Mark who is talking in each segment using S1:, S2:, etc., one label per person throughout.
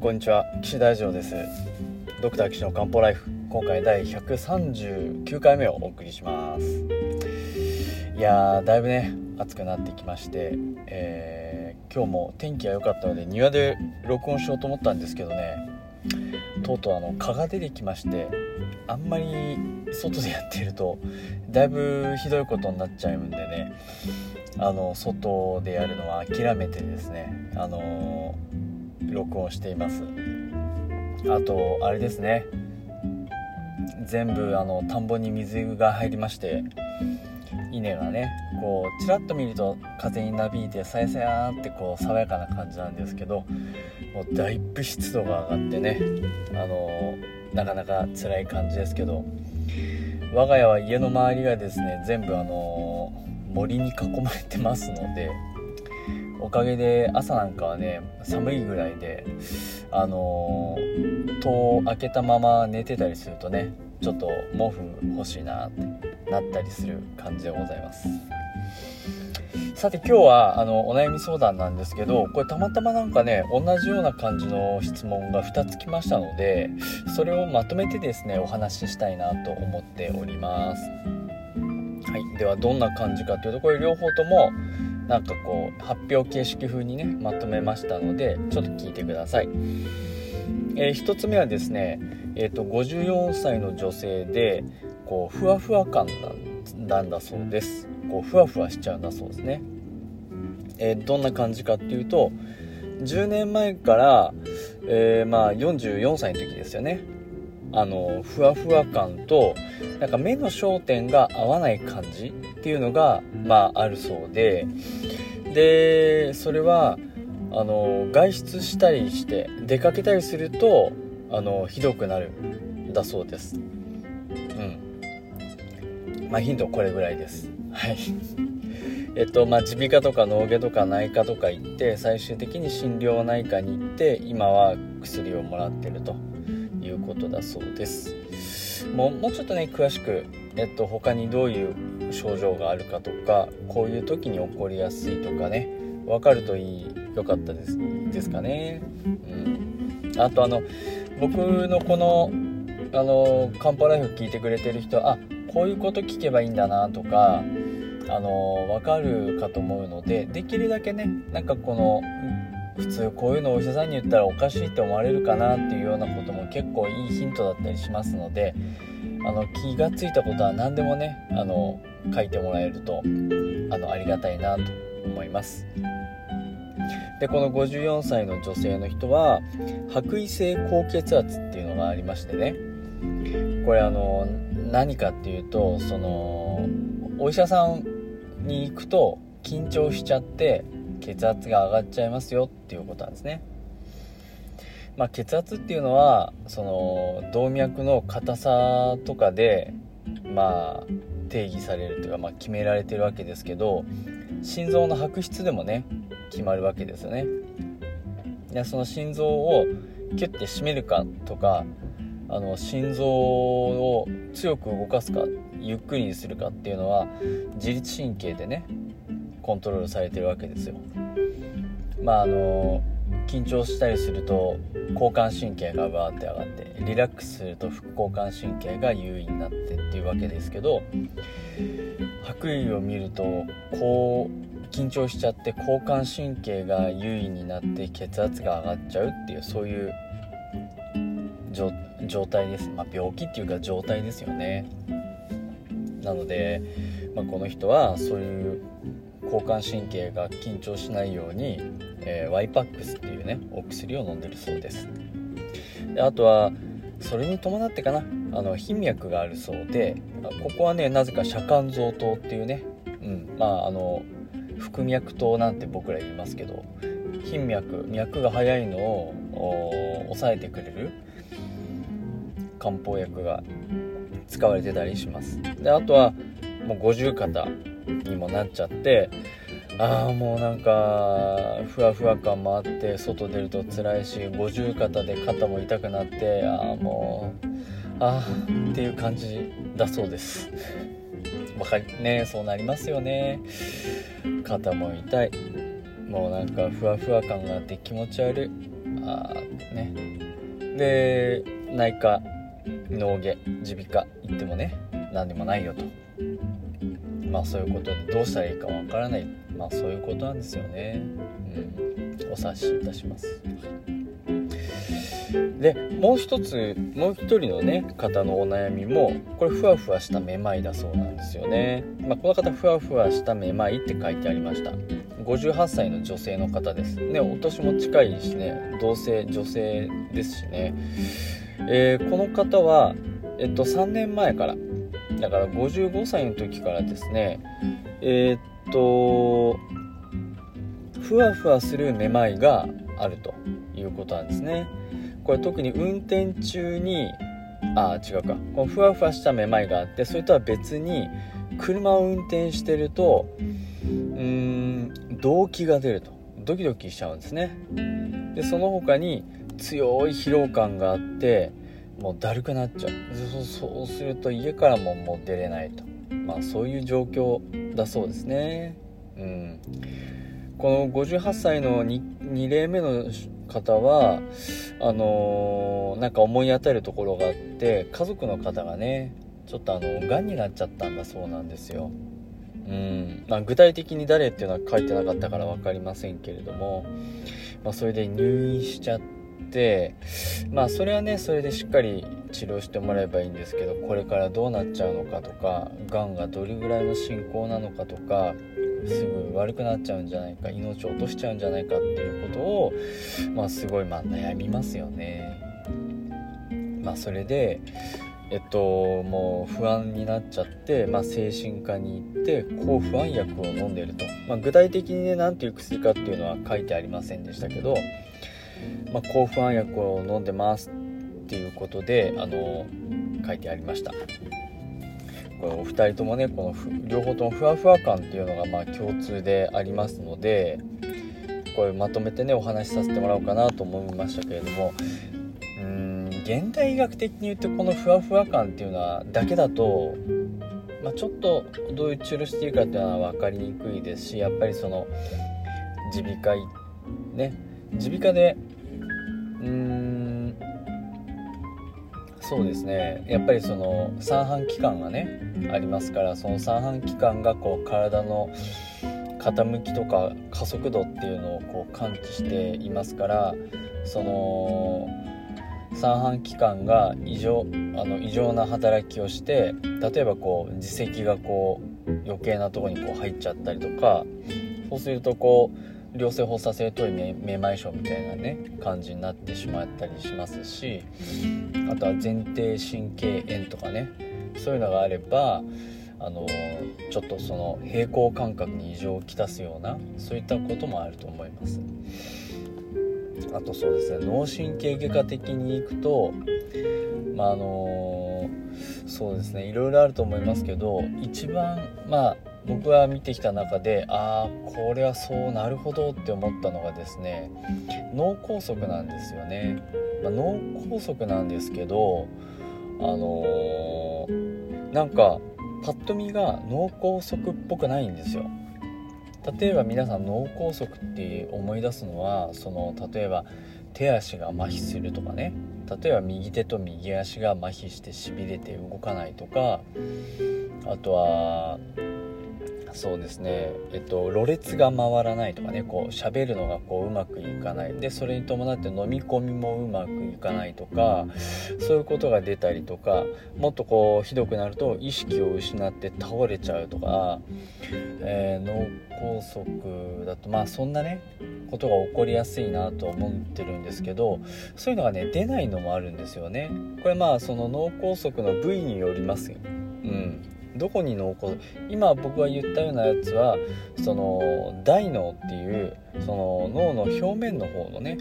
S1: こんにちは。岸大二郎です。ドクター岸の漢方ライフ。今回第139回目をお送りします。いやーだいぶね暑くなってきまして、えー、今日も天気が良かったので庭で録音しようと思ったんですけどねとうとうあの蚊が出てきましてあんまり外でやってるとだいぶひどいことになっちゃうんでねあの外でやるのは諦めてですねあの録音しています。あとあれですね。全部あの田んぼに水が入りまして稲がねこうちらっと見ると風になびいてさやさやってこう爽やかな感じなんですけどもうだいぶ湿度が上がってねあのなかなか辛い感じですけど我が家は家の周りがですね全部あの森に囲まれてますのでおかげで朝なんかはね寒いぐらいであの戸を開けたまま寝てたりするとねちょっと毛布欲しいなってなったりする感じでございます。さて今日はあのお悩み相談なんですけどこれたまたまなんかね同じような感じの質問が2つ来ましたのでそれをまとめてですねお話ししたいなと思っております。はい。ではどんな感じかというとこれ両方ともなんかこう発表形式風にねまとめましたのでちょっと聞いてください、えー、1つ目はですね、えーと、54歳の女性でこうふわふわ感なんだそうです。こうふわふわしちゃうんだそうですね、えー、どんな感じかっていうと10年前から、えー、まあ44歳の時ですよね。あのふわふわ感となんか目の焦点が合わない感じ。っていうのが、まあ、あるそうで。でそれはあの外出したりして出かけたりするとあのひどくなるんだそうです。うん。まあヒントはこれぐらいです。はい。えっとまあ耳鼻科とか脳外とか内科とか行って最終的に心療内科に行って今は薬をもらってるということだそうですもうもうちょっとね詳しく、えっと、他にどういう症状があるかとかこういう時に起こりやすいとかね分かるといいよかったですですかね、うん、あとあの僕のこのあのカンパライフ聞いてくれてる人あこういうこと聞けばいいんだなとかあの分かるかと思うのでできるだけねなんかこの普通こういうのお医者さんに言ったらおかしいって思われるかなっていうようなことも結構いいヒントだったりしますのであの気が付いたことは何でもねあの書いてもらえるとあのありがたいなと思います。でこの54歳の女性の人は白衣性高血圧っていうのがありましてね。これあの何かっていうとそのお医者さんに行くと緊張しちゃって血圧が上がっちゃいますよっていうことなんですね。まあ、血圧っていうのはその動脈の硬さとかでまあ定義されるというか、まあ、決められてるわけですけど心臓の白質でもね決まるわけですよね。でその心臓をキュッて締めるかとかあの心臓を強く動かすかゆっくりにするかっていうのは自律神経でねコントロールされてるわけですよ。まああの緊張したりすると交感神経がバーって上がってリラックスすると副交感神経が優位になってっていうわけですけど白衣を見るとこう緊張しちゃって交感神経が優位になって血圧が上がっちゃうっていうそういう状態です、まあ、病気っていうか状態ですよね。なので、まあ、この人はそういう交感神経が緊張しないように、えー、ワイパックスっていうねお薬を飲んでるそうです。であとはそれに伴ってかなあの頻脈があるそうでここはねなぜか遮間臓糖っていうね、うん、まああの腹脈糖なんて僕ら言いますけど頻脈脈が速いのを抑えてくれる漢方薬が使われてたりします。であとはもう五十肩。にもなっちゃってああもうなんかふわふわ感もあって外出ると辛いし五十肩で肩も痛くなってああもうああっていう感じだそうです。わかりねそうなりますよね。肩も痛い。もうなんかふわふわ感があって気持ち悪い。あね。で内科脳外耳鼻科行ってもね何でもないよと。まあそういうことでどうしたらいいかわからない。まあそういうことなんですよね、うん、お察しいたします。でもう一つもう一人のね方のお悩みもこれふわふわしためまいだそうなんですよね、まあ、この方ふわふわしためまいって書いてありました。58歳の女性の方です。ねお年も近いしね同性女性ですしね、えー、この方はえっと3年前からだから55歳の時からですねえー、っとふわふわするめまいがあるということなんですね。これ特に運転中にあ違うか。このふわふわしためまいがあってそれとは別に車を運転してるとうん動悸が出ると。ドキドキしちゃうんですね。でその他に強い疲労感があってもうだるくなっちゃう。そうすると家からももう出れないと。まあそういう状況だそうですね。うん。この58歳の 2, 2例目の方はあのー、なんか思い当たるところがあって家族の方がねちょっとあの癌になっちゃったんだそうなんですよ。うん。まあ、具体的に誰っていうのは書いてなかったから分かりませんけれども、まあ、それで入院しちゃってまあそれはねそれでしっかり治療してもらえばいいんですけどこれからどうなっちゃうのかとかがんがどれぐらいの進行なのかとかすぐ悪くなっちゃうんじゃないか命を落としちゃうんじゃないかっていうことをまあすごいまあ悩みますよね。まあそれでえっともう不安になっちゃって、まあ、精神科に行って抗不安薬を飲んでると、まあ、具体的にね何ていう薬かっていうのは書いてありませんでしたけど、まあ、抗不安薬を飲んでますっていうことであの書いてありました。これお二人ともねこの両方ともふわふわ感っていうのがまあ共通でありますのでこれまとめてねお話しさせてもらおうかなと思いましたけれどもうん現代医学的に言うとこのふわふわ感っていうのはだけだと、まあ、ちょっとどういう治療していいかっていうのは分かりにくいですしやっぱりその耳鼻科ね耳鼻科でうーんそうですね。やっぱりその三半規管がねありますからその三半規管がこう体の傾きとか加速度っていうのをこう感知していますからその三半規管が異常あの異常な働きをして例えばこう耳石がこう余計なとこにこう入っちゃったりとかそうするとこう良性発作性頭位めまい症みたいなね感じになってしまったりしますしあとは前庭神経炎とかねそういうのがあればあのちょっとその平衡感覚に異常をきたすようなそういったこともあると思います。あとそうですね脳神経外科的にいくとまああのそうですねいろいろあると思いますけど一番まあ僕が見てきた中でああこれはそうなるほどって思ったのがですね脳梗塞なんですよね、まあ、脳梗塞なんですけどあのー、なんかパッと見が脳梗塞っぽくないんですよ。例えば皆さん脳梗塞って思い出すのはその例えば手足が麻痺するとかね。例えば右手と右足が麻痺してしびれて動かないとかあとはそうですね。えっとろれつが回らないとかねこう喋るのがこううまくいかない。でそれに伴って飲み込みもうまくいかないとかそういうことが出たりとかもっとこうひどくなると意識を失って倒れちゃうとか、えー、脳梗塞だとまあそんなねことが起こりやすいなと思ってるんですけどそういうのがね出ないのもあるんですよね。これまあその脳梗塞の部位によりますよ。うんどこに脳梗今僕が言ったようなやつはその大脳っていうその脳の表面の方のね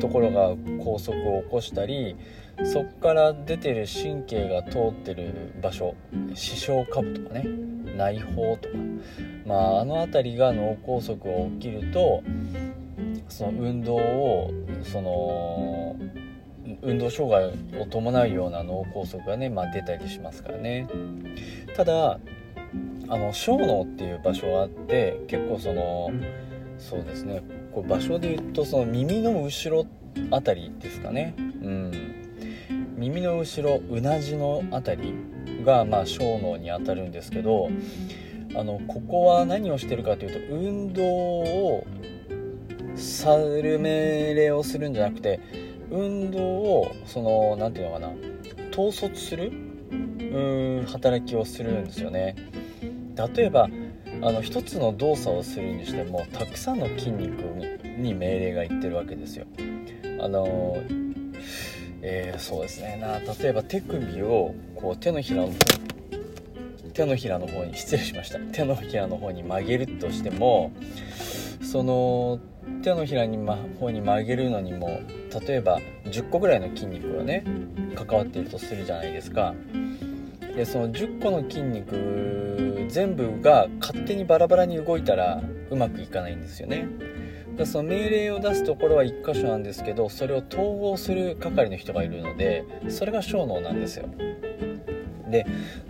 S1: ところが拘束を起こしたりそっから出てる神経が通ってる場所視床下部とかね内包とかまああの辺りが脳梗塞が起きるとその運動をその運動障害を伴うような脳梗塞がね、まあ、出たりしますからね。ただあの小脳っていう場所があって結構そのそうですねこう場所で言うとその耳の後ろっあたりですかね。うん。耳の後ろうなじのあたりがまあ小脳にあたるんですけどあのここは何をしてるかというと運動をさる命令をするんじゃなくて運動をその何て言うのかな。統率する？うん。働きをするんですよね。例えばあの一つの動作をするにしてもたくさんの筋肉に命令がいってるわけですよ。あのえー、そうですね。な例えば手首をこう手のひらの手のひらの方に失礼しました。手のひらの方に曲げるとしてもその手のひらに、ま、方に曲げるのにも例えば10個ぐらいの筋肉がね関わっているとするじゃないですか。でその10個の筋肉全部が勝手にバラバラに動いたらうまくいかないんですよね。だその命令を出すところは1箇所なんですけどそれを統合する係の人がいるのでそれが小脳なんですよ。で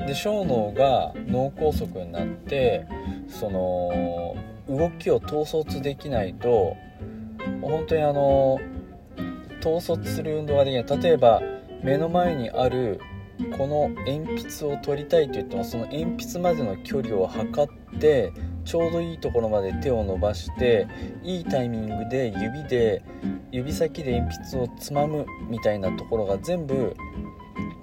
S1: で小脳が脳梗塞になってその動きを統率できないと本当にあの統率する運動ができない。例えば目の前にあるこの鉛筆を取りたいと言ってもその鉛筆までの距離を測ってちょうどいいところまで手を伸ばしていいタイミングで指で指先で鉛筆をつまむみたいなところが全部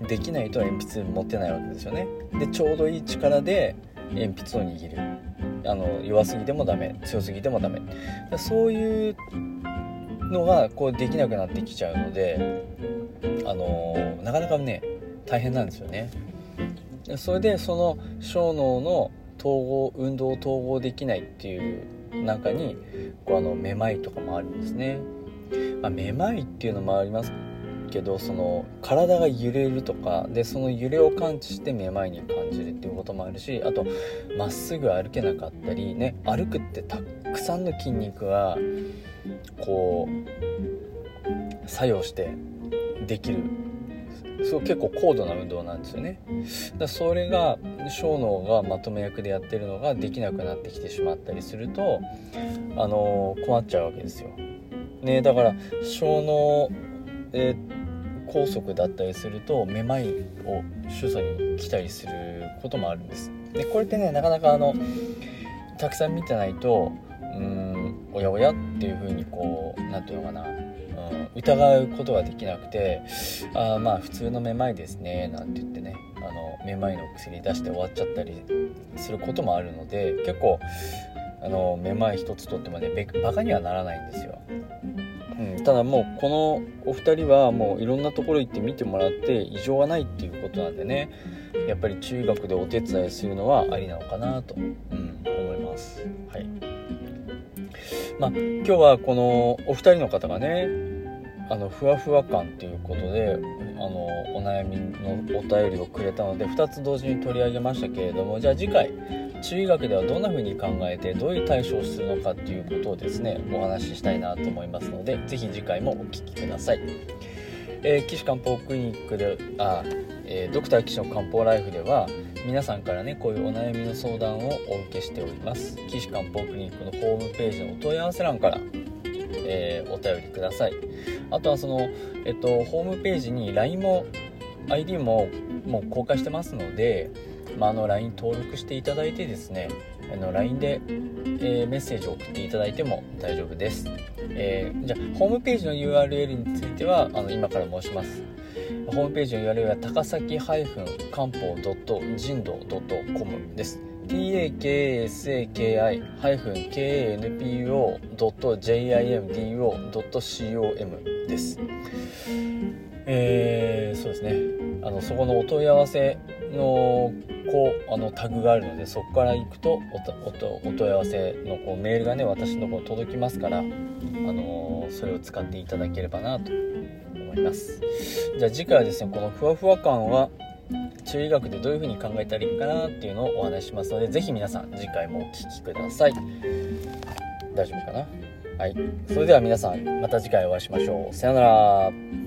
S1: できないと鉛筆持てないわけですよね。でちょうどいい力で鉛筆を握る。あの弱すぎてもダメ強すぎてもダメ。そういうのがこうできなくなってきちゃうのであのなかなかね大変なんですよね。それでその小脳の統合運動を統合できないっていう中にこうあのめまいとかもあるんですね、まあ、めまいっていうのもあります。けどその体が揺れるとかでその揺れを感知してめまいに感じるっていうこともあるしあとまっすぐ歩けなかったりね歩くってたくさんの筋肉がこう作用してできる。そう結構高度な運動なんですよね。だそれが小脳がまとめ役でやってるのができなくなってきてしまったりするとあの困っちゃうわけですよ。ねだから小脳えー、拘束だったりするとめまいを主訴に来たりすることもあるんです。でこれってねなかなかあのたくさん見てないとうんおやおやっていう風にこう何て言うのかな、うん、疑うことができなくてあまあ普通のめまいですねなんて言ってねあのめまいの薬出して終わっちゃったりすることもあるので結構あのめまい一つとってもねバカにはならないんですよ。うん、ただもうこのお二人はもういろんなところ行って見てもらって異常がないっていうことなんでね。やっぱり中学でお手伝いするのはありなのかなと、うん、思います。はい。まあ今日はこのお二人の方がねあのふわふわ感っていうことであのお悩みのお便りをくれたので2つ同時に取り上げましたけれどもじゃあ次回中医学ではどんな風に考えてどういう対処をするのかっていうことをですねお話ししたいなと思いますので是非次回もお聴きください、えー、岸漢方クリニックであ、えー、ドクター岸の漢方ライフでは皆さんからねこういうお悩みの相談をお受けしております。岸漢方クリニックのホームページのお問い合わせ欄からえー、お便りください。あとはその、えっと、ホームページに LINE も ID ももう公開してますのでまあ、あの LINE 登録していただいてですねあの LINE で、えー、メッセージを送っていただいても大丈夫です、えー、じゃあホームページの URL についてはあの今から申しますホームページの URL は高崎漢方人道 .com です takasaki-kanpo.jimdo.com です。えー、そうですね。あの、そこのお問い合わせのこうあのタグがあるのでそこから行くとおお問い合わせのこうメールがね私のところ届きますから、あの、それを使っていただければなと思います。じゃあ次回はですねこのふわふわ感は中医学でどういう風に考えたらいいかなっていうのをお話しますので是非皆さん次回もお聴きください。大丈夫かな？はい。それでは皆さんまた次回お会いしましょう。さようなら。